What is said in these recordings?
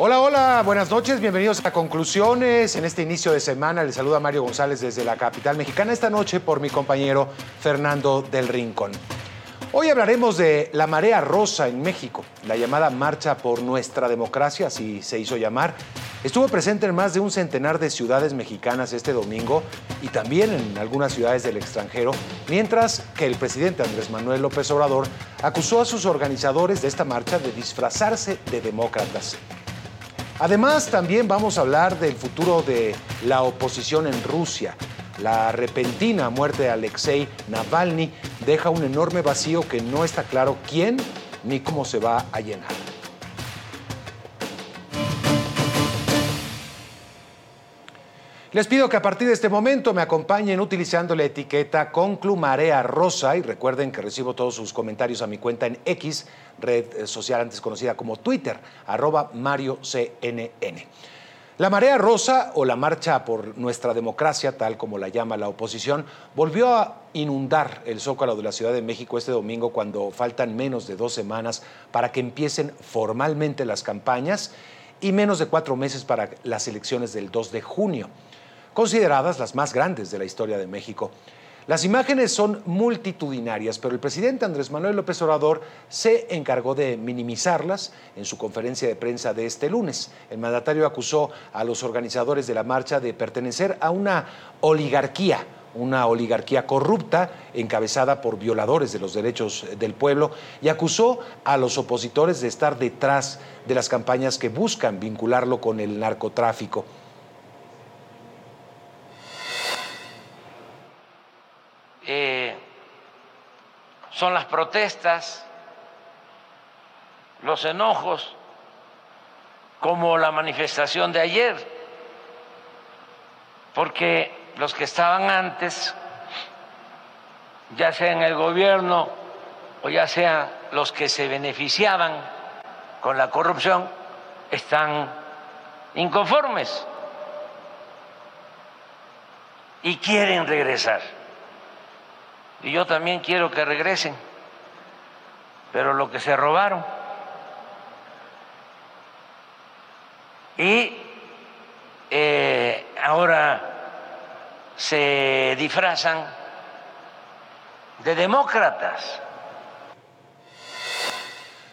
Hola, hola, buenas noches, bienvenidos a Conclusiones. En este inicio de semana les saluda Mario González desde la capital mexicana, esta noche por mi compañero Fernando del Rincón. Hoy hablaremos de la marea rosa en México, la llamada Marcha por Nuestra Democracia, así se hizo llamar. Estuvo presente en más de un centenar de ciudades mexicanas este domingo y también en algunas ciudades del extranjero, mientras que el presidente Andrés Manuel López Obrador acusó a sus organizadores de esta marcha de disfrazarse de demócratas. Además, también vamos a hablar del futuro de la oposición en Rusia. La repentina muerte de Alexei Navalny deja un enorme vacío que no está claro quién ni cómo se va a llenar. Les pido que a partir de este momento me acompañen utilizando la etiqueta Conclumarea Rosa y recuerden que recibo todos sus comentarios a mi cuenta en X, red social antes conocida como Twitter, arroba MarioCNN. La marea rosa o la marcha por nuestra democracia, tal como la llama la oposición, volvió a inundar el zócalo de la Ciudad de México este domingo cuando faltan menos de dos semanas para que empiecen formalmente las campañas y menos de cuatro meses para las elecciones del 2 de junio consideradas las más grandes de la historia de México. Las imágenes son multitudinarias, pero el presidente Andrés Manuel López Obrador se encargó de minimizarlas en su conferencia de prensa de este lunes. El mandatario acusó a los organizadores de la marcha de pertenecer a una oligarquía, una oligarquía corrupta encabezada por violadores de los derechos del pueblo y acusó a los opositores de estar detrás de las campañas que buscan vincularlo con el narcotráfico. Son las protestas, los enojos, como la manifestación de ayer, porque los que estaban antes, ya sea en el gobierno o ya sean los que se beneficiaban con la corrupción, están inconformes y quieren regresar y yo también quiero que regresen, pero lo que se robaron. Y eh, ahora se disfrazan de demócratas.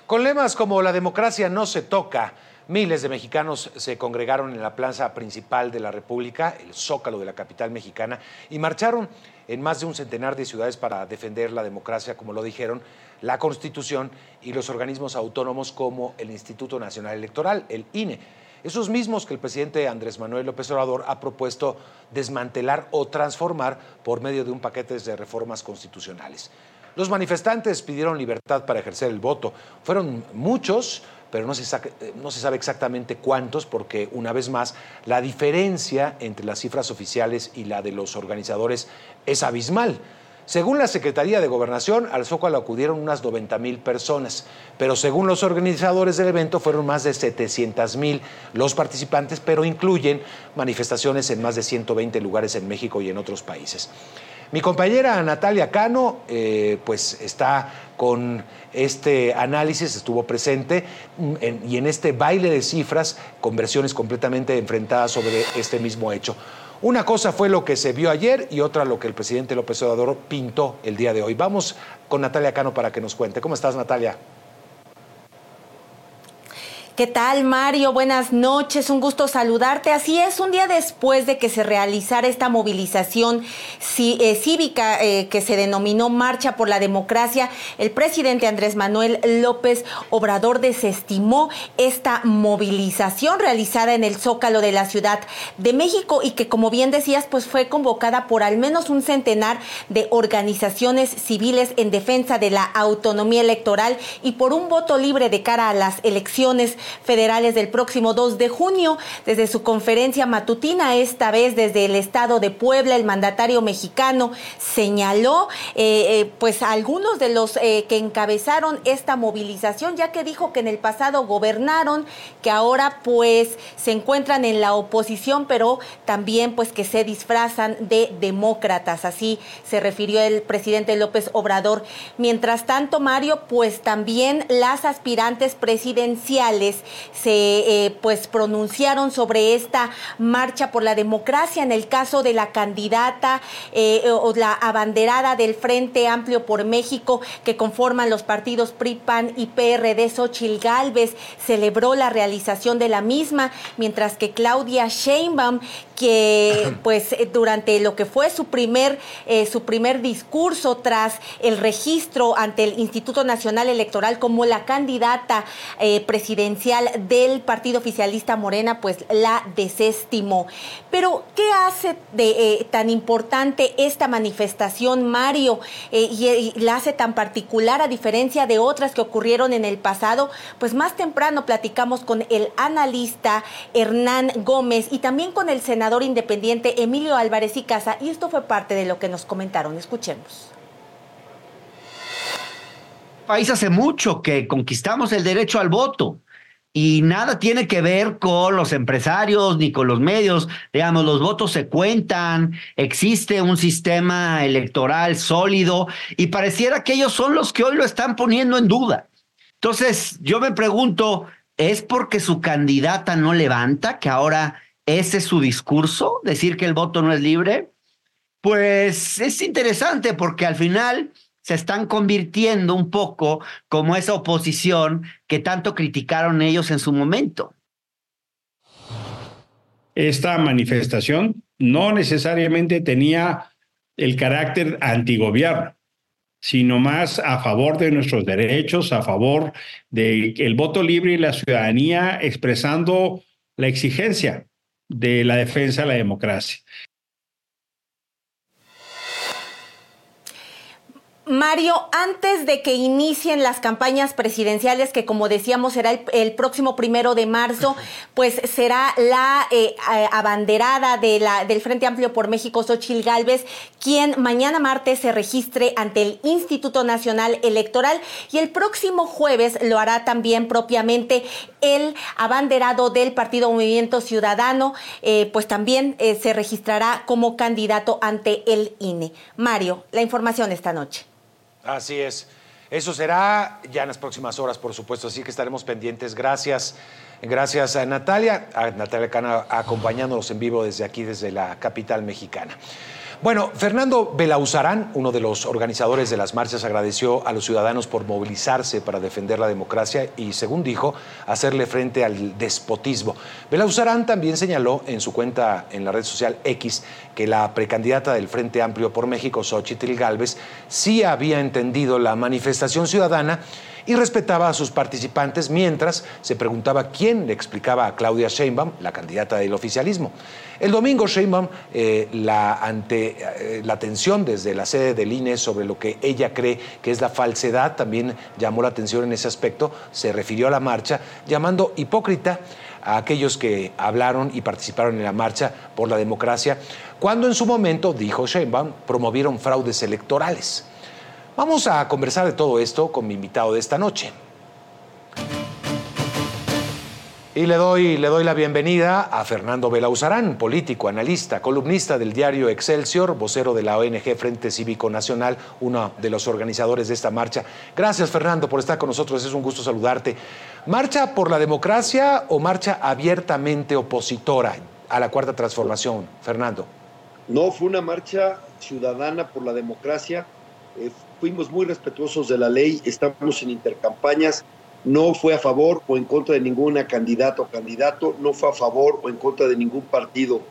Con lemas como la democracia no se toca, Miles de mexicanos se congregaron en la plaza principal de la República, el zócalo de la capital mexicana, y marcharon en más de un centenar de ciudades para defender la democracia, como lo dijeron, la Constitución y los organismos autónomos como el Instituto Nacional Electoral, el INE. Esos mismos que el presidente Andrés Manuel López Obrador ha propuesto desmantelar o transformar por medio de un paquete de reformas constitucionales. Los manifestantes pidieron libertad para ejercer el voto. Fueron muchos, pero no se, eh, no se sabe exactamente cuántos porque, una vez más, la diferencia entre las cifras oficiales y la de los organizadores es abismal. Según la Secretaría de Gobernación, al Zócalo acudieron unas 90 mil personas, pero según los organizadores del evento fueron más de 700 mil los participantes, pero incluyen manifestaciones en más de 120 lugares en México y en otros países. Mi compañera Natalia Cano, eh, pues está con este análisis, estuvo presente mm, y en este baile de cifras con versiones completamente enfrentadas sobre este mismo hecho. Una cosa fue lo que se vio ayer y otra lo que el presidente López Obrador pintó el día de hoy. Vamos con Natalia Cano para que nos cuente. ¿Cómo estás, Natalia? ¿Qué tal, Mario? Buenas noches, un gusto saludarte. Así es, un día después de que se realizara esta movilización eh, cívica eh, que se denominó Marcha por la Democracia, el presidente Andrés Manuel López Obrador desestimó esta movilización realizada en el Zócalo de la Ciudad de México y que, como bien decías, pues fue convocada por al menos un centenar de organizaciones civiles en defensa de la autonomía electoral y por un voto libre de cara a las elecciones federales del próximo 2 de junio. Desde su conferencia matutina, esta vez desde el estado de Puebla, el mandatario mexicano señaló eh, eh, pues algunos de los eh, que encabezaron esta movilización, ya que dijo que en el pasado gobernaron, que ahora pues se encuentran en la oposición, pero también pues que se disfrazan de demócratas. Así se refirió el presidente López Obrador. Mientras tanto, Mario, pues también las aspirantes presidenciales se eh, pues pronunciaron sobre esta marcha por la democracia. En el caso de la candidata eh, o la abanderada del Frente Amplio por México que conforman los partidos PRI, PAN y PRD, Xochil Gálvez, celebró la realización de la misma, mientras que Claudia Sheinbaum, que pues eh, durante lo que fue su primer, su primer discurso tras el registro ante el Instituto Nacional Electoral como la candidata presidencial, del partido oficialista Morena, pues la desestimó. Pero, ¿qué hace de eh, tan importante esta manifestación, Mario, eh, y, la hace tan particular a diferencia de otras que ocurrieron en el pasado? Pues más temprano platicamos con el analista Hernán Gómez y también con el senador independiente Emilio Álvarez y Casa, y esto fue parte de lo que nos comentaron. Escuchemos país hace mucho que conquistamos el derecho al voto y nada tiene que ver con los empresarios ni con los medios. Digamos, los votos se cuentan, existe un sistema electoral sólido y pareciera que ellos son los que hoy lo están poniendo en duda. Entonces, yo me pregunto, ¿es porque su candidata no levanta, que ahora ese es su discurso, decir que el voto no es libre? Pues es interesante porque al final se están convirtiendo un poco como esa oposición que tanto criticaron ellos en su momento. Esta manifestación no necesariamente tenía el carácter antigobierno, sino más a favor de nuestros derechos, a favor del voto libre y la ciudadanía expresando la exigencia de la defensa de la democracia. Mario, antes de que inicien las campañas presidenciales, que como decíamos será el, próximo primero de marzo, pues será la eh, abanderada de la, del Frente Amplio por México, Xochil Gálvez, quien mañana martes se registre ante el Instituto Nacional Electoral y el próximo jueves lo hará también propiamente el abanderado del Partido Movimiento Ciudadano, eh, pues también eh, se registrará como candidato ante el INE. Mario, la información esta noche. Así es. Eso será ya en las próximas horas, por supuesto, así que estaremos pendientes. Gracias. Gracias a Natalia, a Natalia Cana acompañándonos en vivo desde aquí, desde la capital mexicana. Bueno, Fernando Belauzarán, uno de los organizadores de las marchas, agradeció a los ciudadanos por movilizarse para defender la democracia y, según dijo, hacerle frente al despotismo. Belauzarán también señaló en su cuenta en la red social X que la precandidata del Frente Amplio por México, Xochitl Galvez, sí había entendido la manifestación ciudadana y respetaba a sus participantes mientras se preguntaba quién le explicaba a Claudia Sheinbaum, la candidata del oficialismo. El domingo Sheinbaum, eh, ante eh, la atención desde la sede del INE sobre lo que ella cree que es la falsedad, también llamó la atención en ese aspecto, se refirió a la marcha, llamando hipócrita a aquellos que hablaron y participaron en la marcha por la democracia, cuando en su momento, dijo Sheinbaum, promovieron fraudes electorales. Vamos a conversar de todo esto con mi invitado de esta noche. Y le doy, le doy la bienvenida a Fernando Belauzarán, político, analista, columnista del diario Excelsior, vocero de la ONG Frente Cívico Nacional, uno de los organizadores de esta marcha. Gracias, Fernando, por estar con nosotros. Es un gusto saludarte. ¿Marcha por la democracia o marcha abiertamente opositora a la cuarta transformación, Fernando? No, fue una marcha ciudadana por la democracia. Eh, fuimos muy respetuosos de la ley, estamos en intercampañas no fue a favor o en contra de ninguna candidata o candidato, no fue a favor o en contra de ningún partido,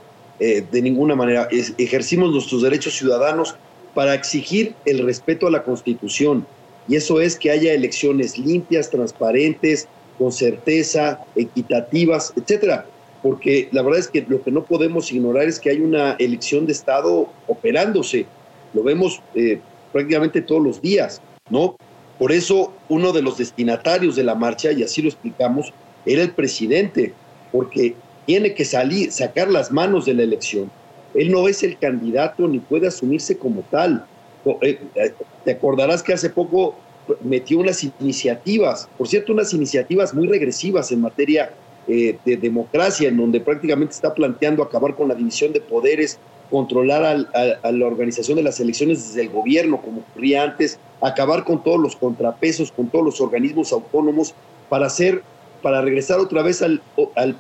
eh, de ninguna manera. ejercimos nuestros derechos ciudadanos para exigir el respeto a la Constitución. Y eso es que haya elecciones limpias, transparentes, con certeza, equitativas, etcétera. Porque la verdad es que lo que no podemos ignorar es que hay una elección de Estado operándose. Lo vemos eh, prácticamente todos los días, ¿no? Por eso uno de los destinatarios de la marcha, y así lo explicamos, era el presidente, porque tiene que salir, sacar las manos de la elección. Él no es el candidato ni puede asumirse como tal. Eh, eh, te acordarás que hace poco metió unas iniciativas, por cierto, unas iniciativas muy regresivas en materia eh, de democracia, en donde prácticamente está planteando acabar con la división de poderes, controlar a, la organización de las elecciones desde el gobierno, como ocurría antes, acabar con todos los contrapesos, con todos los organismos autónomos, para hacer, para regresar otra vez al,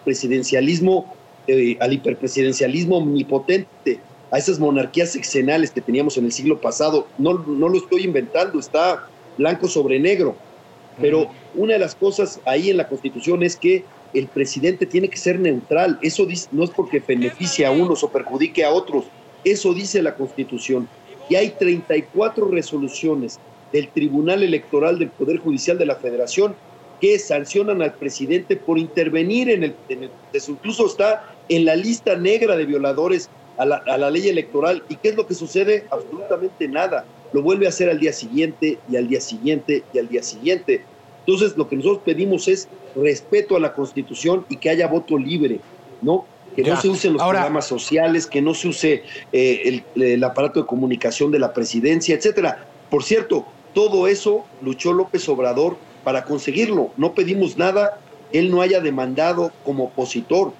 presidencialismo, eh, al hiperpresidencialismo omnipotente, a esas monarquías sexenales que teníamos en el siglo pasado. No, no lo estoy inventando, está blanco sobre negro. Pero una de las cosas ahí en la Constitución es que el presidente tiene que ser neutral. Eso no es porque beneficie a unos o perjudique a otros. Eso dice la Constitución. Y hay 34 resoluciones del Tribunal Electoral del Poder Judicial de la Federación que sancionan al presidente por intervenir en el, incluso está en la lista negra de violadores a la, a la ley electoral. ¿Y qué es lo que sucede? Absolutamente nada. Lo vuelve a hacer al día siguiente y al día siguiente y al día siguiente. Entonces, lo que nosotros pedimos es respeto a la Constitución y que haya voto libre, ¿no? Que no se usen los programas sociales, que no se use eh, el, aparato de comunicación de la presidencia, etcétera. Por cierto, todo eso luchó López Obrador para conseguirlo. No pedimos nada, él no haya demandado como opositor.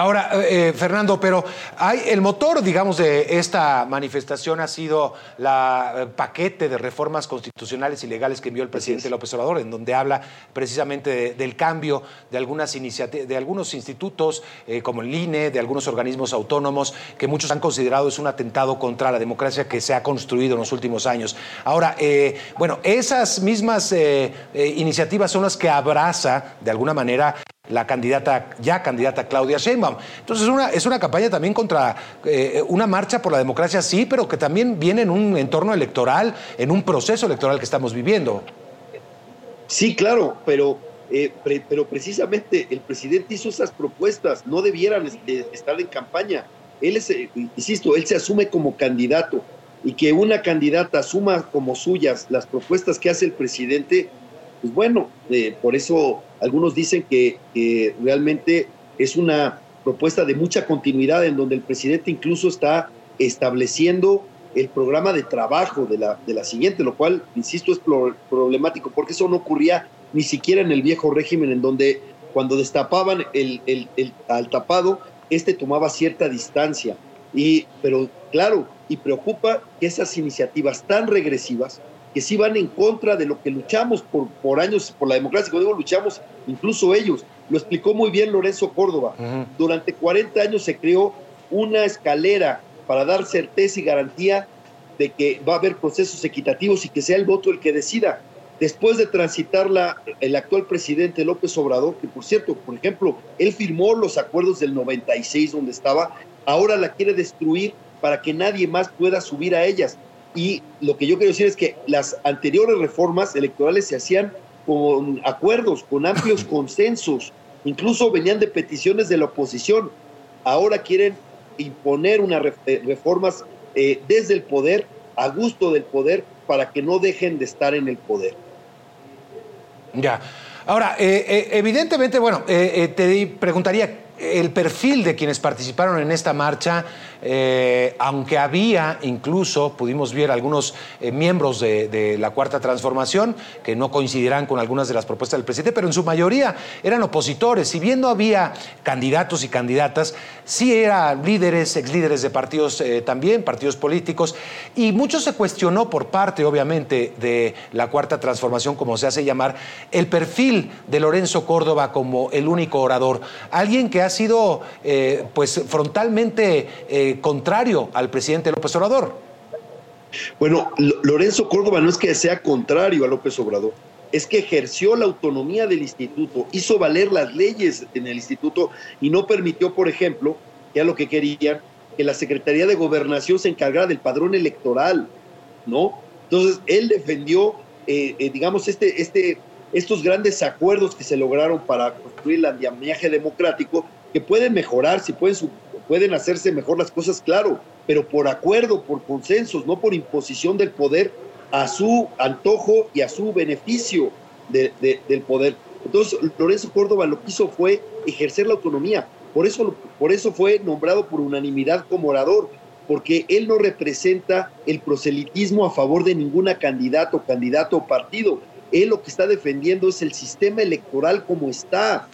Ahora, eh, eh, Fernando, pero hay el motor, digamos, de esta manifestación ha sido la eh, paquete de reformas constitucionales y legales que envió el presidente López Obrador, en donde habla precisamente del cambio de algunas iniciativas, de algunos institutos como el INE, de algunos organismos autónomos que muchos han considerado es un atentado contra la democracia que se ha construido en los últimos años. Ahora, bueno, esas mismas iniciativas son las que abraza de alguna manera la candidata, ya candidata Claudia Sheinbaum. Entonces es una, campaña también contra eh, una marcha por la democracia, sí, pero que también viene en un entorno electoral, en un proceso electoral que estamos viviendo. Sí, claro, pero, eh, pero precisamente el presidente hizo esas propuestas, no debieran estar en campaña. Él es, eh, insisto, él se asume como candidato y que una candidata asuma como suyas las propuestas que hace el presidente, pues bueno, por eso algunos dicen que, realmente es una propuesta de mucha continuidad en donde el presidente incluso está estableciendo el programa de trabajo de la, de la siguiente, lo cual, insisto, es problemático porque eso no ocurría ni siquiera en el viejo régimen en donde cuando destapaban el, el, al tapado, este tomaba cierta distancia. Y, pero claro, y preocupa que esas iniciativas tan regresivas que sí van en contra de lo que luchamos por, por años, por la democracia. Cuando digo luchamos, incluso ellos. Lo explicó muy bien Lorenzo Córdoba. Durante 40 años se creó una escalera para dar certeza y garantía de que va a haber procesos equitativos y que sea el voto el que decida. Después de transitarla, el actual presidente López Obrador, que por cierto, por ejemplo, él firmó los acuerdos del 96 donde estaba, ahora la quiere destruir para que nadie más pueda subir a ellas. Y lo que yo quiero decir es que las anteriores reformas electorales se hacían con acuerdos, con amplios consensos, incluso venían de peticiones de la oposición. Ahora quieren imponer unas eh, reformas eh, desde el poder, a gusto del poder, para que no dejen de estar en el poder. Ya. Ahora, eh, evidentemente, bueno, te preguntaría, el perfil de quienes participaron en esta marcha, eh, aunque había incluso, pudimos ver algunos eh, miembros de, la Cuarta Transformación que no coincidirán con algunas de las propuestas del presidente, pero en su mayoría eran opositores. Si bien no había candidatos y candidatas, sí eran líderes, exlíderes de partidos eh, también, partidos políticos, y mucho se cuestionó por parte, obviamente, de la Cuarta Transformación, como se hace llamar, el perfil de Lorenzo Córdoba como el único orador. Alguien que ha sido pues frontalmente eh, contrario al presidente López Obrador. Bueno, Lorenzo Córdoba no es que sea contrario a López Obrador, es que ejerció la autonomía del instituto, hizo valer las leyes en el instituto y no permitió, por ejemplo, ya lo que querían, que la Secretaría de Gobernación se encargara del padrón electoral, ¿no? Entonces, él defendió, eh, digamos, este, este, estos grandes acuerdos que se lograron para construir el andamiaje democrático que pueden mejorar, si pueden, pueden hacerse mejor las cosas, claro, pero por acuerdo, por consensos, no por imposición del poder a su antojo y a su beneficio del poder. Entonces, Lorenzo Córdoba lo que hizo fue ejercer la autonomía. Por eso, por eso fue nombrado por unanimidad como orador, porque él no representa el proselitismo a favor de ninguna candidato, candidato o partido. Él lo que está defendiendo es el sistema electoral como está,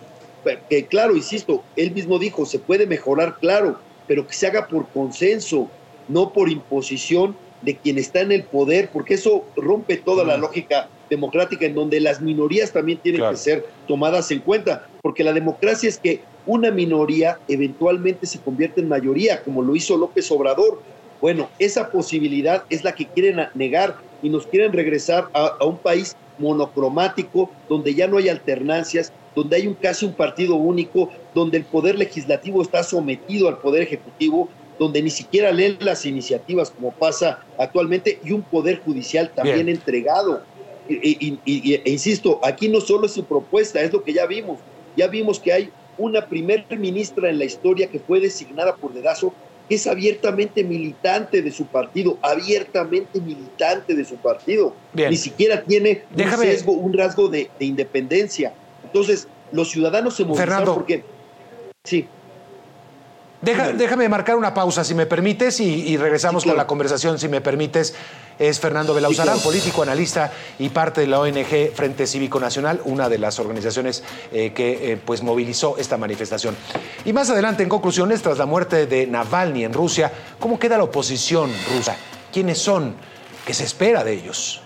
que claro, insisto, él mismo dijo, se puede mejorar, claro, pero que se haga por consenso, no por imposición de quien está en el poder, porque eso rompe toda la lógica democrática en donde las minorías también tienen que ser tomadas en cuenta, porque la democracia es que una minoría eventualmente se convierte en mayoría, como lo hizo López Obrador. Bueno, esa posibilidad es la que quieren negar y nos quieren regresar a, a un país monocromático, donde ya no hay alternancias, donde hay un casi un partido único, donde el poder legislativo está sometido al poder ejecutivo, donde ni siquiera leen las iniciativas como pasa actualmente, y un poder judicial también entregado. E insisto, aquí no solo es su propuesta, es lo que ya vimos. Ya vimos que hay una primer ministra en la historia que fue designada por dedazo, que es abiertamente militante de su partido, abiertamente militante de su partido. Ni siquiera tiene un, un rasgo de, de independencia. Entonces, los ciudadanos se movilizaron Fernando, porque... Sí. déjame marcar una pausa, si me permites, y, regresamos con la conversación, si me permites. Es Fernando Belauzarán, político, analista y parte de la ONG Frente Cívico Nacional, una de las organizaciones eh, que eh, pues movilizó esta manifestación. Y más adelante, en conclusiones, tras la muerte de Navalny en Rusia, ¿cómo queda la oposición rusa? ¿Quiénes son? ¿Qué se espera de ellos?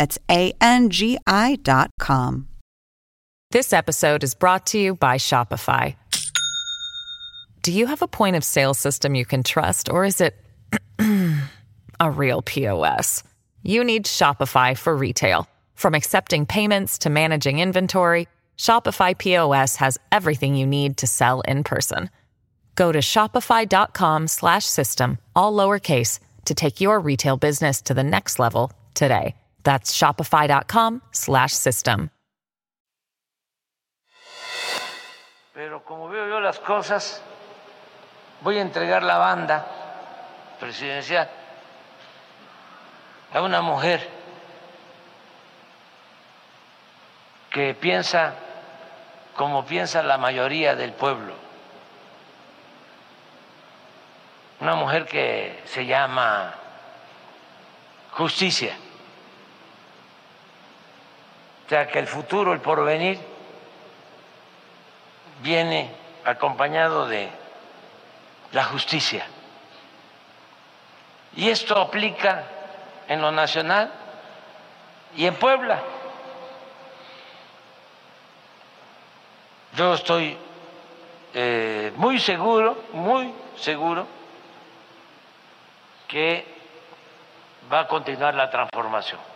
That's A N G I dot com. This episode is brought to you by Shopify. Do you have a point of sale system you can trust, or is it a real POS? You need Shopify for retail. From accepting payments to managing inventory, Shopify POS has everything you need to sell in person. Go to shopify.com slash system, all lowercase, to take your retail business to the next level today. That's shopify.com slash system. Pero como veo yo las cosas, voy a entregar la banda presidencial a una mujer que piensa como piensa la mayoría del pueblo. Una mujer que se llama justicia. O sea que el futuro, el porvenir, viene acompañado de la justicia. Y esto aplica en lo nacional y en Puebla. Yo estoy eh, muy seguro, muy seguro que va a continuar la transformación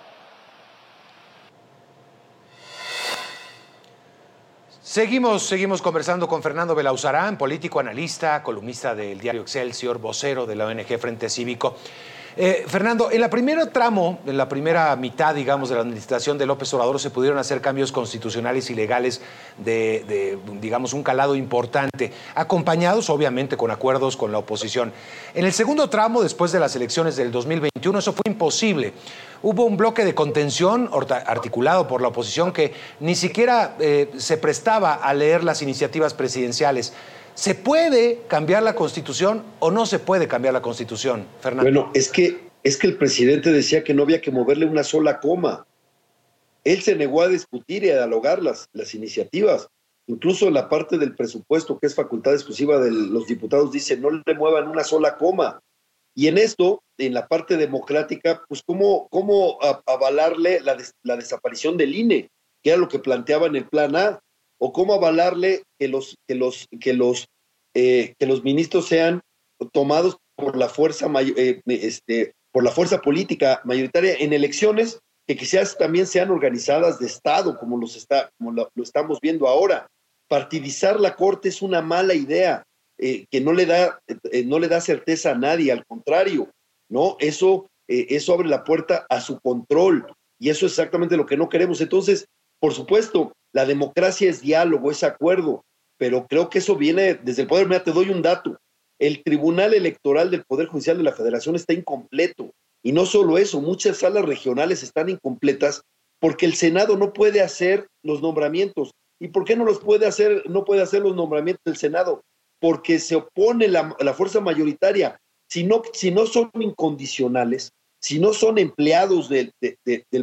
Seguimos, seguimos conversando con Fernando Belauzarán, político, analista, columnista del diario Excelsior, vocero de la ONG Frente Cívico. Eh, Fernando, en la primera tramo, en la primera mitad, digamos, de la administración de López Obrador, se pudieron hacer cambios constitucionales y legales de, de, digamos, un calado importante, acompañados, obviamente, con acuerdos con la oposición. En el segundo tramo, después de las elecciones del 2021, eso fue imposible. Hubo un bloque de contención articulado por la oposición que ni siquiera eh, se prestaba a leer las iniciativas presidenciales. ¿Se puede cambiar la constitución o no se puede cambiar la constitución, Fernando? Bueno, es que, es que el presidente decía que no había que moverle una sola coma. Él se negó a discutir y a dialogar las, las iniciativas. Incluso la parte del presupuesto, que es facultad exclusiva de los diputados, dice no le muevan una sola coma. Y en esto, en la parte democrática, pues cómo, cómo avalarle la, la desaparición del INE, que era lo que planteaba en el plan A o cómo avalarle que los, que los, que los, eh, que los ministros sean tomados por la fuerza eh, este, por la fuerza política mayoritaria en elecciones que quizás también sean organizadas de Estado, como, los está, como lo, estamos viendo ahora. Partidizar la Corte es una mala idea, eh, que no le, da, no le da certeza a nadie, al contrario, ¿no? Eso, eso abre la puerta a su control y eso es exactamente lo que no queremos. Entonces, por supuesto, la democracia es diálogo, es acuerdo, pero creo que eso viene desde el poder. Mira, te doy un dato. El Tribunal Electoral del Poder Judicial de la Federación está incompleto. Y no solo eso, muchas salas regionales están incompletas porque el Senado no puede hacer los nombramientos. ¿Y por qué no los puede hacer, no puede hacer los nombramientos del Senado? Porque se opone la, fuerza mayoritaria. Si no, si no son incondicionales, si no son empleados del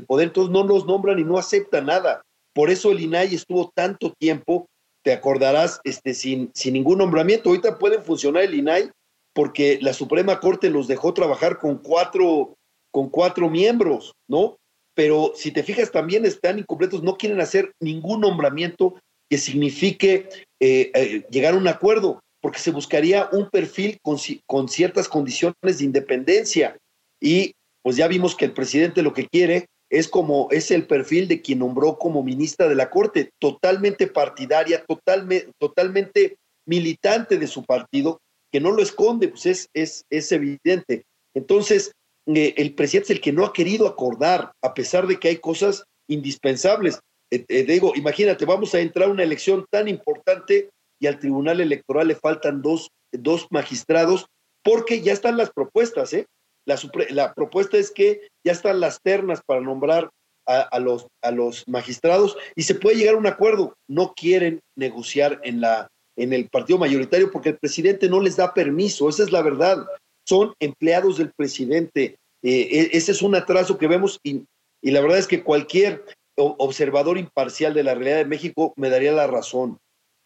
poder, entonces no los nombran y no aceptan nada. Por eso el INAI estuvo tanto tiempo, te acordarás, este, sin, sin ningún nombramiento. Ahorita pueden funcionar el INAI porque la Suprema Corte los dejó trabajar con cuatro, con cuatro miembros, ¿no? Pero si te fijas, también están incompletos, no quieren hacer ningún nombramiento que signifique eh, eh, llegar a un acuerdo, porque se buscaría un perfil con, ciertas condiciones de independencia. Y pues ya vimos que el presidente lo que quiere es como es el perfil de quien nombró como ministra de la Corte, totalmente partidaria, totalmente, totalmente militante de su partido, que no lo esconde, pues es, es, es evidente. Entonces, eh, el presidente es el que no ha querido acordar, a pesar de que hay cosas indispensables. Eh, eh, digo, imagínate, vamos a entrar a una elección tan importante y al Tribunal Electoral le faltan dos, dos magistrados, porque ya están las propuestas, ¿eh? La, propuesta es que ya están las ternas para nombrar a, los, a los magistrados y se puede llegar a un acuerdo. No quieren negociar en, la, en el partido mayoritario porque el presidente no les da permiso, esa es la verdad. Son empleados del presidente. Eh, e, ese es un atraso que vemos y, y la verdad es que cualquier observador imparcial de la realidad de México me daría la razón.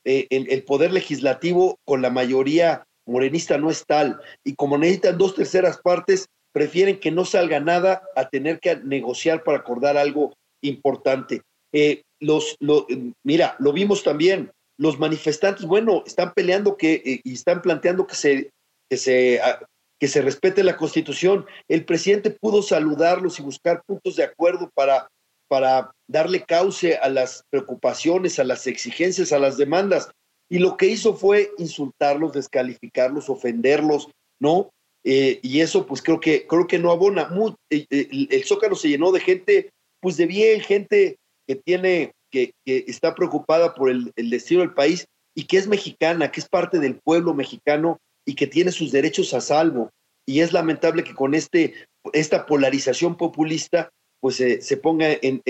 Eh, el, poder legislativo con la mayoría morenista no es tal. Y como necesitan dos terceras partes, prefieren que no salga nada a tener que negociar para acordar algo importante. Eh, los, mira, lo vimos también. Los manifestantes, bueno, están peleando que, eh, y están planteando que se, que, se, ah, que se respete la constitución. El presidente pudo saludarlos y buscar puntos de acuerdo para, para darle cauce a las preocupaciones, a las exigencias, a las demandas y lo que hizo fue insultarlos, descalificarlos, ofenderlos, ¿no? Eh, y eso pues creo que, creo que no abona. Eh, eh, el, Zócalo se llenó de gente, pues de bien, gente que tiene, que, que está preocupada por el, el, destino del país y que es mexicana, que es parte del pueblo mexicano y que tiene sus derechos a salvo. Y es lamentable que con este, esta polarización populista pues se ponga en,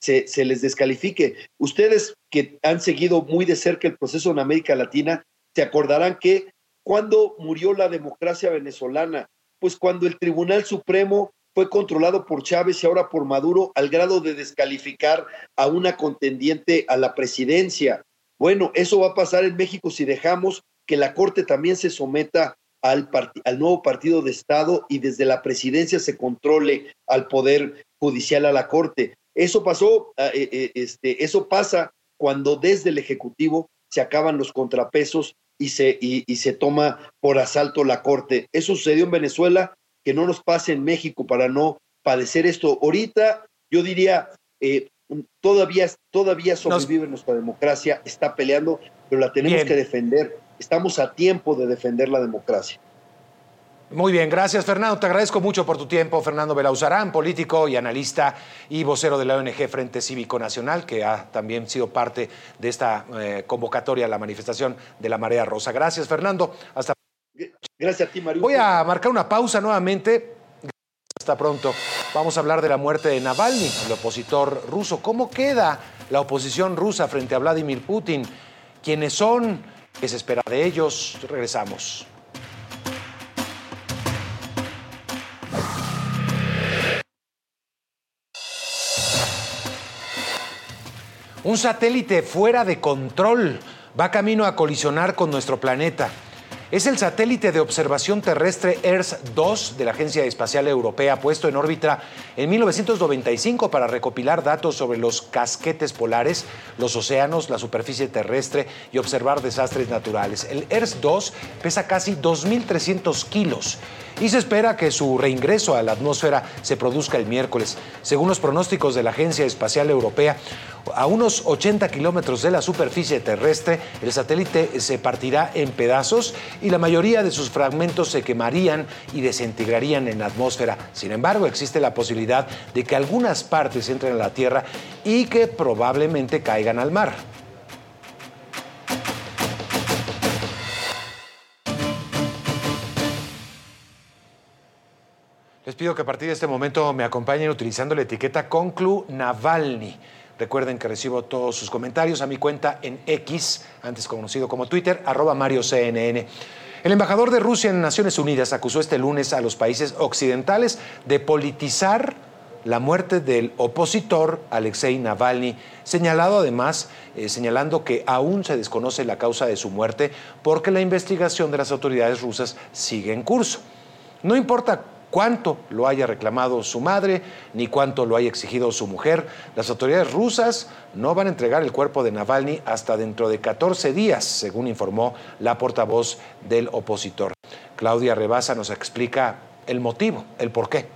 se, les descalifique. Ustedes que han seguido muy de cerca el proceso en América Latina, se acordarán que cuando murió la democracia venezolana, pues cuando el Tribunal Supremo fue controlado por Chávez y ahora por Maduro al grado de descalificar a una contendiente a la presidencia. Bueno, eso va a pasar en México si dejamos que la Corte también se someta al, al nuevo partido de Estado y desde la presidencia se controle al Poder Judicial a la Corte. Eso pasó, ah, eh, eh, este, eso pasa cuando desde el Ejecutivo se acaban los contrapesos y se, y, se toma por asalto la Corte. Eso sucedió en Venezuela, que no nos pase en México para no padecer esto. Ahorita yo diría, eh, todavía, todavía sobrevive nuestra democracia, está peleando, pero la tenemos que defender. Estamos a tiempo de defender la democracia. Muy bien, gracias Fernando. Te agradezco mucho por tu tiempo. Fernando Belauzarán, político y analista y vocero de la ONG Frente Cívico Nacional, que ha también sido parte de esta eh, convocatoria a la manifestación de la Marea Rosa. Gracias Fernando. Hasta Gracias a ti, Mario. Voy a marcar una pausa nuevamente. Hasta pronto. Vamos a hablar de la muerte de Navalny, el opositor ruso. ¿Cómo queda la oposición rusa frente a Vladimir Putin? ¿Quiénes son? ¿Qué se espera de ellos? Regresamos. Un satélite fuera de control va camino a colisionar con nuestro planeta. Es el satélite de observación terrestre ERS-2 de la Agencia Espacial Europea puesto en órbita en 1995 para recopilar datos sobre los casquetes polares, los océanos, la superficie terrestre y observar desastres naturales. El ERS-2 pesa casi 2.300 kilos y se espera que su reingreso a la atmósfera se produzca el miércoles. Según los pronósticos de la Agencia Espacial Europea, a unos 80 kilómetros de la superficie terrestre, el satélite se partirá en pedazos y la mayoría de sus fragmentos se quemarían y desintegrarían en la atmósfera. Sin embargo, existe la posibilidad de que algunas partes entren a la Tierra y que probablemente caigan al mar. Les pido que a partir de este momento me acompañen utilizando la etiqueta Conclu Navalny. Recuerden que recibo todos sus comentarios a mi cuenta en X, antes conocido como Twitter, arroba MarioCNN. El embajador de Rusia en Naciones Unidas acusó este lunes a los países occidentales de politizar la muerte del opositor Alexei Navalny, señalado además, eh, señalando que aún se desconoce la causa de su muerte porque la investigación de las autoridades rusas sigue en curso. No importa cuánto lo haya reclamado su madre, ni cuánto lo haya exigido su mujer. Las autoridades rusas no van a entregar el cuerpo de Navalny hasta dentro de 14 días, según informó la portavoz del opositor. Claudia Rebasa nos explica el motivo, el porqué.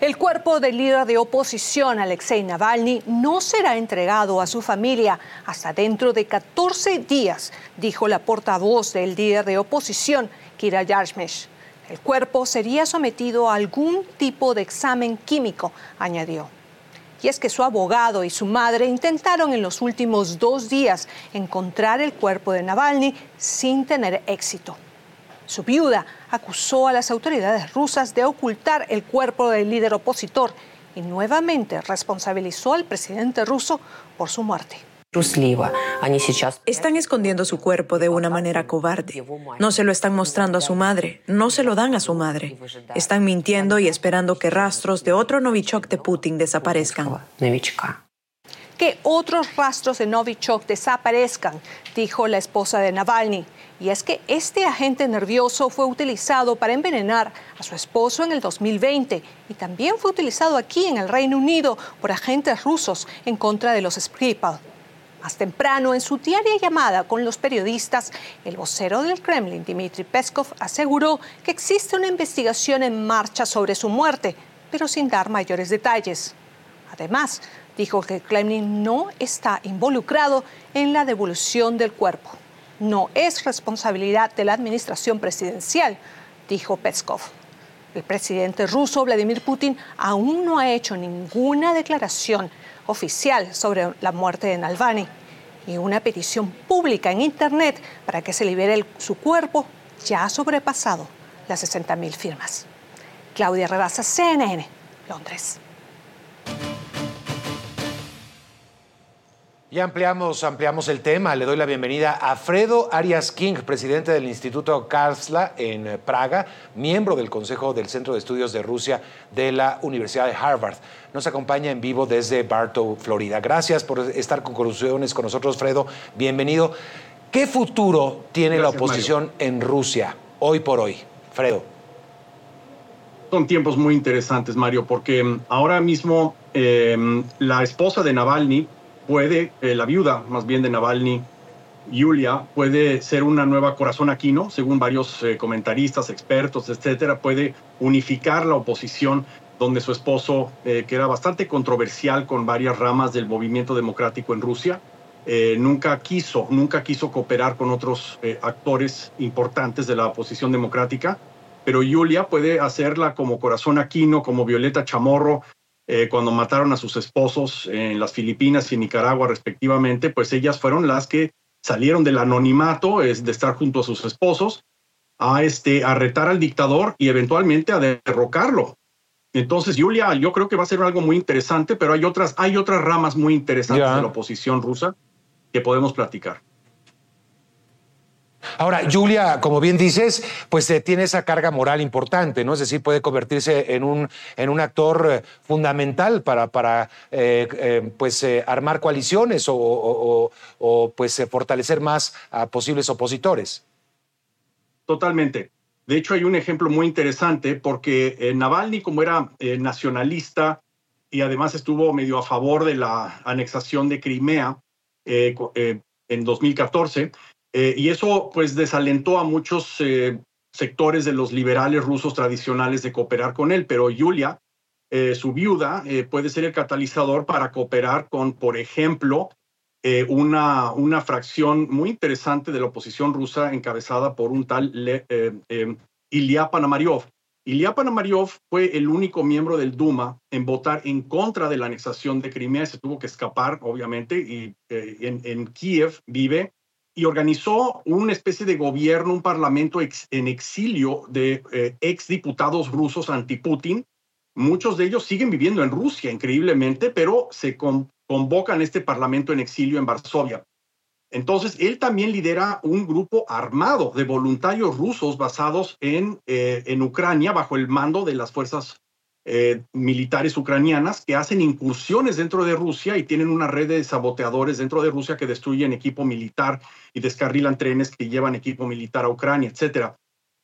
El cuerpo del líder de oposición, Alexei Navalny, no será entregado a su familia hasta dentro de 14 días, dijo la portavoz del líder de oposición, Kira Yarshmesh. El cuerpo sería sometido a algún tipo de examen químico, añadió. Y es que su abogado y su madre intentaron en los últimos dos días encontrar el cuerpo de Navalny sin tener éxito. Su viuda acusó a las autoridades rusas de ocultar el cuerpo del líder opositor y nuevamente responsabilizó al presidente ruso por su muerte. Están escondiendo su cuerpo de una manera cobarde. No se lo están mostrando a su madre, no se lo dan a su madre. Están mintiendo y esperando que rastros de otro Novichok de Putin desaparezcan. Que otros rastros de Novichok desaparezcan, dijo la esposa de Navalny. Y es que este agente nervioso fue utilizado para envenenar a su esposo en el 2020 y también fue utilizado aquí en el Reino Unido por agentes rusos en contra de los Skripal. Más temprano, en su diaria llamada con los periodistas, el vocero del Kremlin, Dmitry Peskov, aseguró que existe una investigación en marcha sobre su muerte, pero sin dar mayores detalles. Además, dijo que el Kremlin no está involucrado en la devolución del cuerpo. No es responsabilidad de la administración presidencial, dijo Peskov. El presidente ruso Vladimir Putin aún no ha hecho ninguna declaración oficial sobre la muerte de Navalny y una petición pública en Internet para que se libere su cuerpo ya ha sobrepasado las 60.000 firmas. Claudia Rebasa, CNN, Londres. Y ampliamos, ampliamos el tema. Le doy la bienvenida a Fredo Arias King, presidente del Instituto Karlsla en Praga, miembro del Consejo del Centro de Estudios de Rusia de la Universidad de Harvard. Nos acompaña en vivo desde Bartow, Florida. Gracias por estar con conclusiones con nosotros, Fredo. Bienvenido. ¿Qué futuro tiene la oposición en Rusia hoy por hoy? Fredo. Son tiempos muy interesantes, Mario, porque mm, ahora mismo eh, la esposa de Navalny, puede, eh, la viuda más bien de Navalny, Yulia, puede ser una nueva corazón aquino, según varios eh, comentaristas, expertos, etcétera, puede unificar la oposición donde su esposo, que era bastante controversial con varias ramas del movimiento democrático en Rusia, nunca quiso, nunca quiso cooperar con otros actores importantes de la oposición democrática, pero Julia puede hacerla como Corazón Aquino, como Violeta Chamorro, eh, cuando mataron a sus esposos en las Filipinas y Nicaragua respectivamente, pues ellas fueron las que salieron del anonimato, es de estar junto a sus esposos, a, este, a retar al dictador y eventualmente a derrocarlo. Entonces, Julia, yo creo que va a ser algo muy interesante, pero hay otras, hay otras ramas muy interesantes de la oposición rusa que podemos platicar. Ahora, Julia, como bien dices, pues eh, tiene esa carga moral importante, ¿no? Es decir, puede convertirse en un, en un actor eh, fundamental para, para eh, pues, armar coaliciones o, pues, fortalecer más a posibles opositores. Totalmente. De hecho, hay un ejemplo muy interesante porque Navalny, como era nacionalista y además estuvo medio a favor de la anexación de Crimea en 2014, eh, y eso pues desalentó a muchos eh, sectores de los liberales rusos tradicionales de cooperar con él, pero Yulia, eh, su viuda, puede ser el catalizador para cooperar con, por ejemplo, una, una fracción muy interesante de la oposición rusa encabezada por un tal Ilya Panamaryov. Ilya Panamaryov fue el único miembro del Duma en votar en contra de la anexión de Crimea. Se tuvo que escapar, obviamente, y en Kiev vive y organizó una especie de gobierno, un parlamento en exilio de eh, exdiputados rusos anti-Putin. Muchos de ellos siguen viviendo en Rusia, increíblemente, pero se convocan este parlamento en exilio en Varsovia. Entonces, él también lidera un grupo armado de voluntarios rusos basados en, eh, en Ucrania bajo el mando de las fuerzas eh, militares ucranianas que hacen incursiones dentro de Rusia y tienen una red de saboteadores dentro de Rusia que destruyen equipo militar y descarrilan trenes que llevan equipo militar a Ucrania, etc.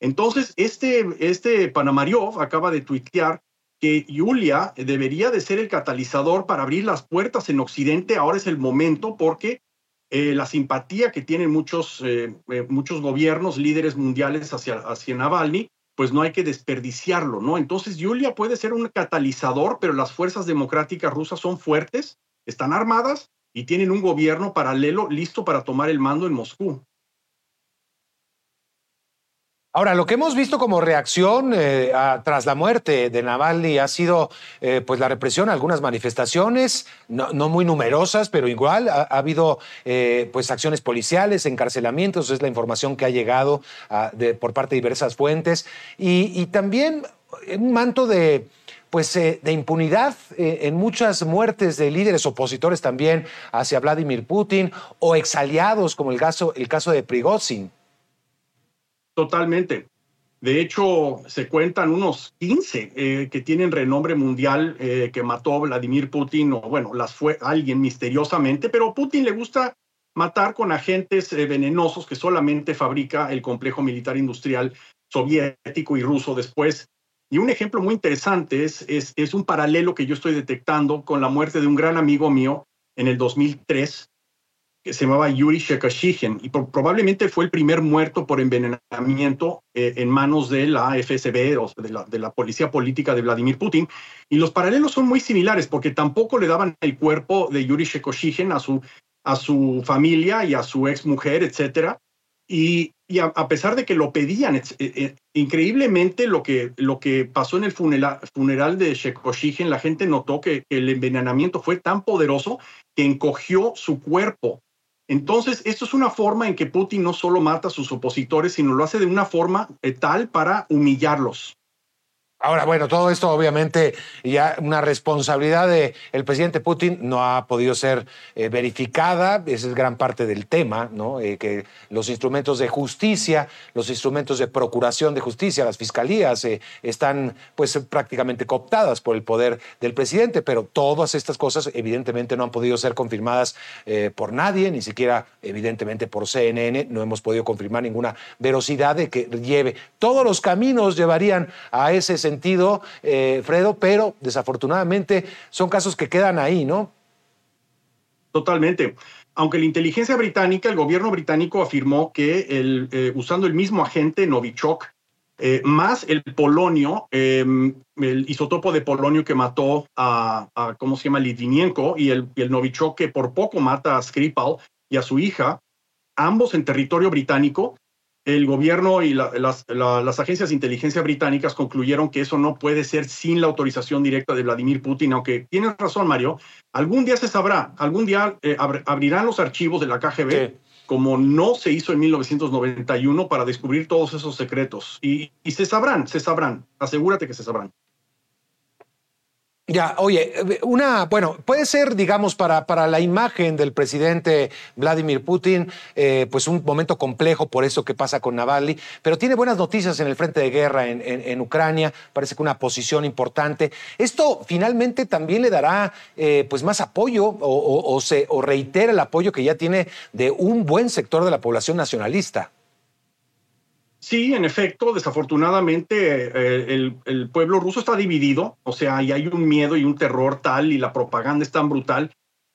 Entonces, este, este Panamariov acaba de tuitear que Yulia debería de ser el catalizador para abrir las puertas en Occidente. Ahora es el momento porque eh, la simpatía que tienen muchos, eh, muchos gobiernos, líderes mundiales hacia, hacia Navalny, pues no hay que desperdiciarlo, ¿no? Entonces, Yulia puede ser un catalizador, pero las fuerzas democráticas rusas son fuertes, están armadas y tienen un gobierno paralelo listo para tomar el mando en Moscú. Ahora, lo que hemos visto como reacción eh, tras la muerte de Navalny ha sido eh, pues la represión algunas manifestaciones, no, muy numerosas, pero igual ha, habido eh, pues acciones policiales, encarcelamientos, es la información que ha llegado ah, por parte de diversas fuentes, y, también un manto de pues de impunidad en muchas muertes de líderes opositores también hacia Vladimir Putin o exaliados como el caso, el caso de Prigozhin. Totalmente. De hecho, se cuentan unos 15 eh, que tienen renombre mundial eh, que mató Vladimir Putin, o bueno, las fue alguien misteriosamente, pero Putin le gusta matar con agentes eh, venenosos que solamente fabrica el complejo militar industrial soviético y ruso después. Y un ejemplo muy interesante es, es, un paralelo que yo estoy detectando con la muerte de un gran amigo mío en el 2003, que se llamaba Yuri Shekashihin y probablemente fue el primer muerto por envenenamiento eh, en manos de la FSB o de la, de la, policía política de Vladimir Putin. Y los paralelos son muy similares porque tampoco le daban el cuerpo de Yuri Shekoshihin a su, a su familia y a su ex mujer, etc. Y, y a, pesar de que lo pedían, eh, eh, increíblemente lo que, lo que pasó en el funeral, funeral de Shekoshihin, la gente notó que el envenenamiento fue tan poderoso que encogió su cuerpo entonces, esto es una forma en que Putin no solo mata a sus opositores, sino lo hace de una forma eh, tal para humillarlos. Ahora, bueno, todo esto obviamente ya una responsabilidad del el presidente Putin no ha podido ser eh, verificada, esa es gran parte del tema, ¿no? Eh, que los instrumentos de justicia, los instrumentos de procuración de justicia, las fiscalías eh, están pues prácticamente cooptadas por el poder del presidente, pero todas estas cosas evidentemente no han podido ser confirmadas por nadie, ni siquiera evidentemente por CNN, no hemos podido confirmar ninguna verosidad de que lleve. Todos los caminos llevarían a ese sentido, eh, Fredo, pero desafortunadamente son casos que quedan ahí, ¿no? Totalmente. Aunque la inteligencia británica, el gobierno británico afirmó que eh, usando el mismo agente Novichok, eh, más el polonio, em, el isotopo de polonio que mató a, ¿cómo se llama?, Litvinenko y el, el Novichok que por poco mata a Skripal y a su hija, ambos en territorio británico, el gobierno y las, las, agencias de inteligencia británicas concluyeron que eso no puede ser sin la autorización directa de Vladimir Putin, aunque tienes razón, Mario, algún día se sabrá, algún día eh, abrirán los archivos de la KGB como no se hizo en 1991 para descubrir todos esos secretos. Y, y se sabrán, se sabrán, asegúrate que se sabrán. Ya, oye, una, bueno, puede ser, digamos, para, para la imagen del presidente Vladimir Putin, eh, pues un momento complejo por eso que pasa con Navalny, pero tiene buenas noticias en el frente de guerra en, en, Ucrania, parece que una posición importante. Esto finalmente también le dará eh, pues más apoyo o, se, o reitera el apoyo que ya tiene de un buen sector de la población nacionalista. Sí, en efecto, desafortunadamente eh, el, pueblo ruso está dividido, o sea, y hay un miedo y un terror tal y la propaganda es tan brutal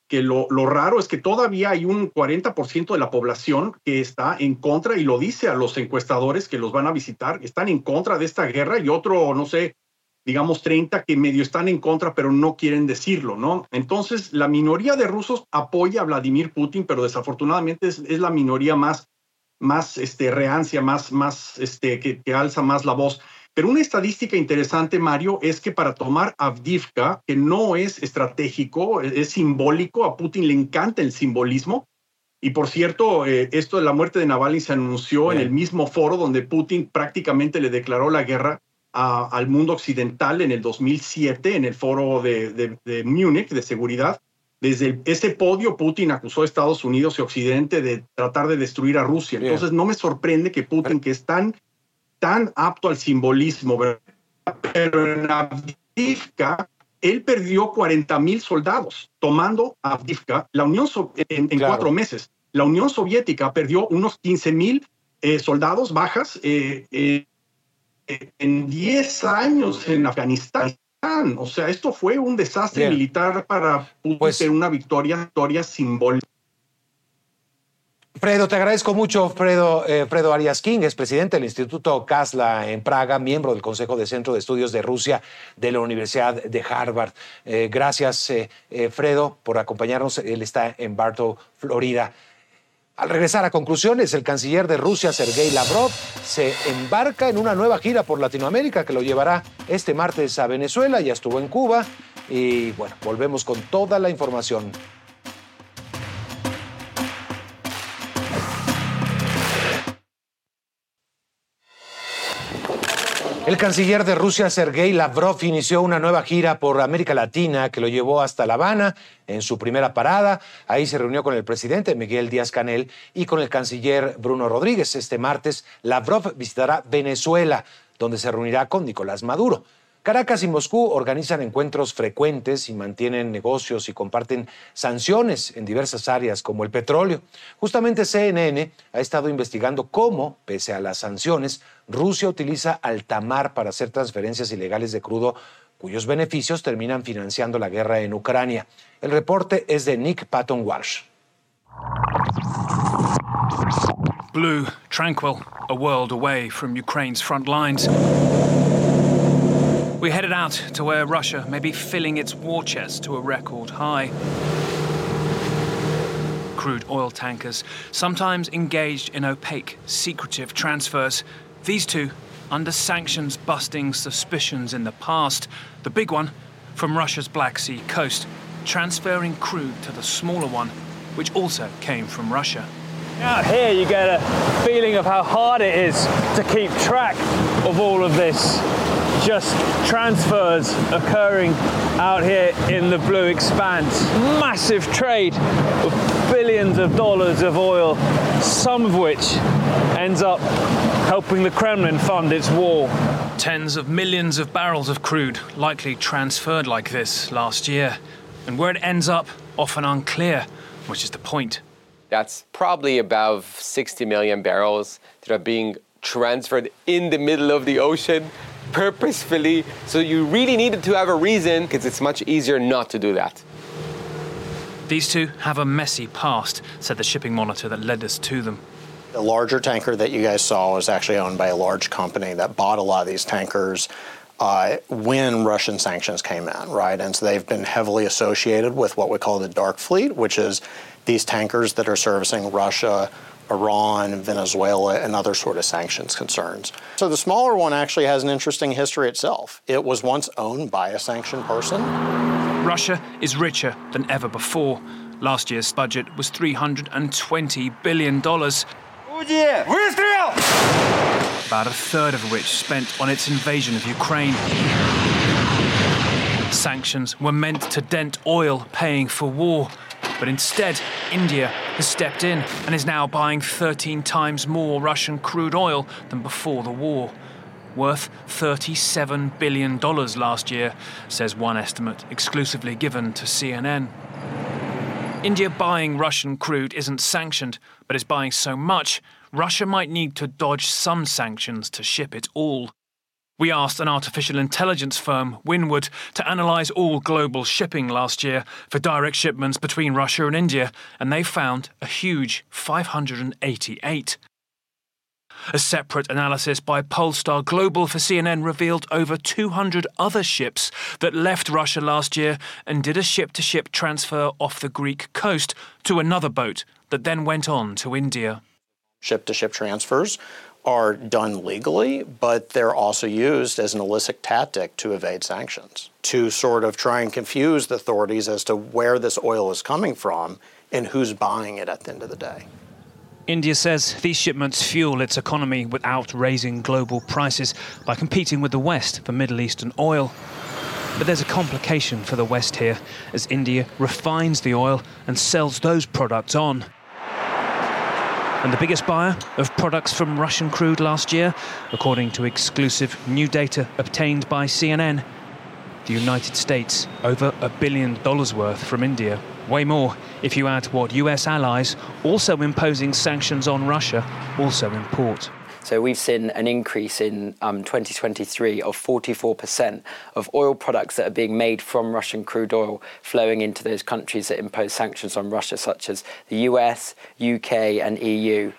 que lo, raro es que todavía hay un 40% de la población que está en contra y lo dice a los encuestadores que los van a visitar, están en contra de esta guerra y otro, no sé, digamos 30 que medio están en contra pero no quieren decirlo, ¿no? Entonces, la minoría de rusos apoya a Vladimir Putin, pero desafortunadamente es, es la minoría más más este, reancia, más, más este, que, alza más la voz. Pero una estadística interesante, Mario, es que para tomar Avdivka, que no es estratégico, es, simbólico, a Putin le encanta el simbolismo. Y por cierto, eh, esto de la muerte de Navalny se anunció en el mismo foro donde Putin prácticamente le declaró la guerra al mundo occidental en el 2007, en el foro de, de, de Múnich de seguridad. Desde ese podio, Putin acusó a Estados Unidos y Occidente de tratar de destruir a Rusia. Entonces, no me sorprende que Putin, que es tan, tan apto al simbolismo, pero en Avdivka, él perdió 40 mil soldados tomando Avdivka la Unión en, cuatro meses. La Unión Soviética perdió unos 15 mil eh, soldados bajas eh, eh, en 10 años en Afganistán. O sea, esto fue un desastre militar para Putin pues, una victoria, victoria simbólica. Fredo, te agradezco mucho. Fredo, eh, Fredo Arias King es presidente del Instituto Kasla en Praga, miembro del Consejo de Centro de Estudios de Rusia de la Universidad de Harvard. Eh, gracias, eh, Fredo, por acompañarnos. Él está en Bartow, Florida. Al regresar a conclusiones, el canciller de Rusia, Sergei Lavrov, se embarca en una nueva gira por Latinoamérica que lo llevará este martes a Venezuela, ya estuvo en Cuba y bueno, volvemos con toda la información. El canciller de Rusia, Sergei Lavrov, inició una nueva gira por América Latina que lo llevó hasta La Habana en su primera parada. Ahí se reunió con el presidente Miguel Díaz Canel y con el canciller Bruno Rodríguez. Este martes, Lavrov visitará Venezuela, donde se reunirá con Nicolás Maduro. Caracas y Moscú organizan encuentros frecuentes y mantienen negocios y comparten sanciones en diversas áreas como el petróleo. Justamente CNN ha estado investigando cómo, pese a las sanciones, Rusia utiliza alta mar para hacer transferencias ilegales de crudo cuyos beneficios terminan financiando la guerra en Ucrania. El reporte es de Nick Patton Walsh. Blue, tranquil, a world away from Ukraine's front lines. We headed out to where Russia may be filling its war chest to a record high. Crude oil tankers, sometimes engaged in opaque, secretive transfers. These two under sanctions busting suspicions in the past. The big one from Russia's Black Sea coast, transferring crude to the smaller one, which also came from Russia. Out here, you get a feeling of how hard it is to keep track of all of this just transfers occurring out here in the blue expanse. Massive trade of billions of dollars of oil, some of which ends up helping the Kremlin fund its war. Tens of millions of barrels of crude likely transferred like this last year. And where it ends up, often unclear, which is the point. That's probably above 60 million barrels that are being transferred in the middle of the ocean purposefully. So you really needed to have a reason because it's much easier not to do that. These two have a messy past, said the shipping monitor that led us to them. The larger tanker that you guys saw was actually owned by a large company that bought a lot of these tankers uh, when Russian sanctions came in, right? And so they've been heavily associated with what we call the dark fleet, which is these tankers that are servicing Russia, Iran, Venezuela, and other sort of sanctions concerns. So the smaller one actually has an interesting history itself. It was once owned by a sanctioned person. Russia is richer than ever before. Last year's budget was $320 billion. About a third of which spent on its invasion of Ukraine. Sanctions were meant to dent oil paying for war, but instead, India has stepped in and is now buying 13 times more Russian crude oil than before the war. Worth $37 billion last year, says one estimate exclusively given to CNN. India buying Russian crude isn't sanctioned, but is buying so much, Russia might need to dodge some sanctions to ship it all. We asked an artificial intelligence firm, Winwood, to analyse all global shipping last year for direct shipments between Russia and India, and they found a huge 588. A separate analysis by Polestar Global for CNN revealed over 200 other ships that left Russia last year and did a ship to ship transfer off the Greek coast to another boat that then went on to India. Ship to ship transfers are done legally, but they're also used as an illicit tactic to evade sanctions, to sort of try and confuse the authorities as to where this oil is coming from and who's buying it at the end of the day. India says these shipments fuel its economy without raising global prices by competing with the West for Middle Eastern oil. But there's a complication for the West here, as India refines the oil and sells those products on. And the biggest buyer of products from Russian crude last year, according to exclusive new data obtained by CNN, the United States, over a billion dollars worth from India. Way more if you add what US allies, also imposing sanctions on Russia, also import. So we've seen an increase in um, 2023 of 44% of oil products that are being made from Russian crude oil flowing into those countries that impose sanctions on Russia, such as the US, UK, and EU.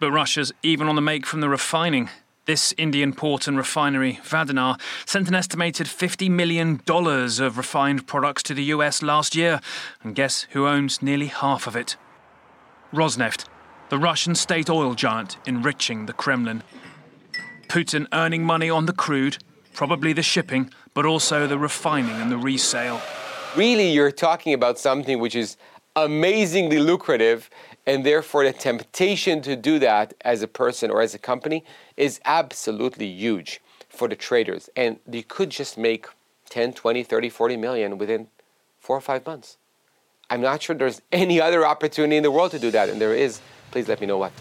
But Russia's even on the make from the refining. This Indian port and refinery, Vadanar, sent an estimated $50 million of refined products to the US last year. And guess who owns nearly half of it? Rosneft, the Russian state oil giant enriching the Kremlin. Putin earning money on the crude, probably the shipping, but also the refining and the resale. Really, you're talking about something which is amazingly lucrative, and therefore the temptation to do that as a person or as a company is absolutely huge for the traders. And you could just make 10, 20, 30, 40 million within four or five months. I'm not sure there's any other opportunity in the world to do that, and there is. Please let me know what.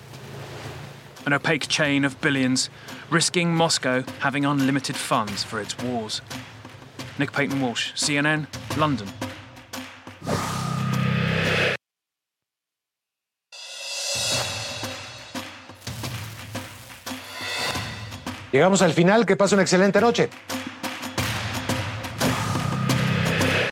An opaque chain of billions, risking Moscow having unlimited funds for its wars. Nick Paton Walsh, CNN, London. Llegamos al final, que pase una excelente noche.